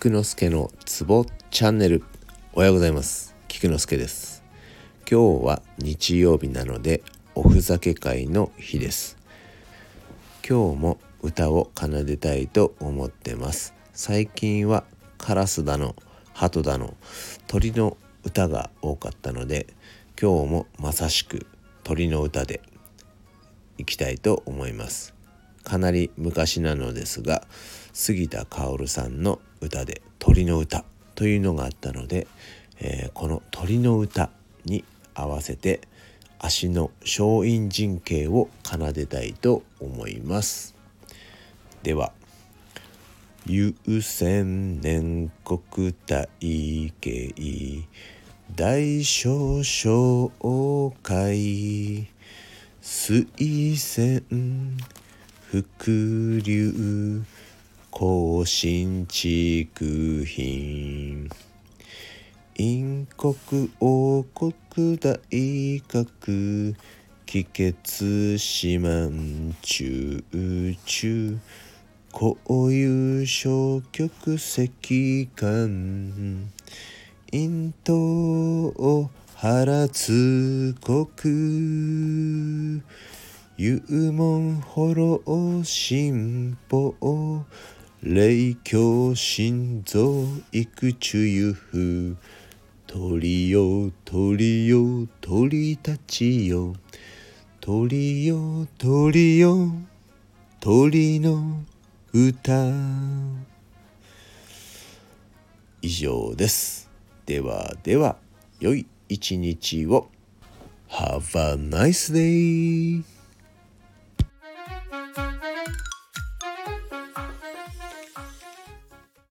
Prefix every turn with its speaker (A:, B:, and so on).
A: 菊之助のツボチャンネルおはようございます。菊之助です。今日は日曜日なのでおふざけ会の日です。今日も歌を奏でたいと思ってます。最近はカラスだの鳩だの鳥の歌が多かったので今日もまさしく鳥の歌でいきたいと思います。かなり昔なのですが杉田薫さんの歌で「鳥の歌」というのがあったので、えー、この「鳥の歌」に合わせて足の松陰神経を奏でたいと思います。では「有千年国大慶大少小会水仙伏流更新築品。陰国王国大学。気血四万中中。こういう消極石棺陰頭を腹つ国幽門ホロ進歩霊境心臓育中ゆふ鳥よ鳥よ鳥たちよ。鳥よ鳥よ。鳥の歌。以上です。ではでは良い一日を。Have a nice day!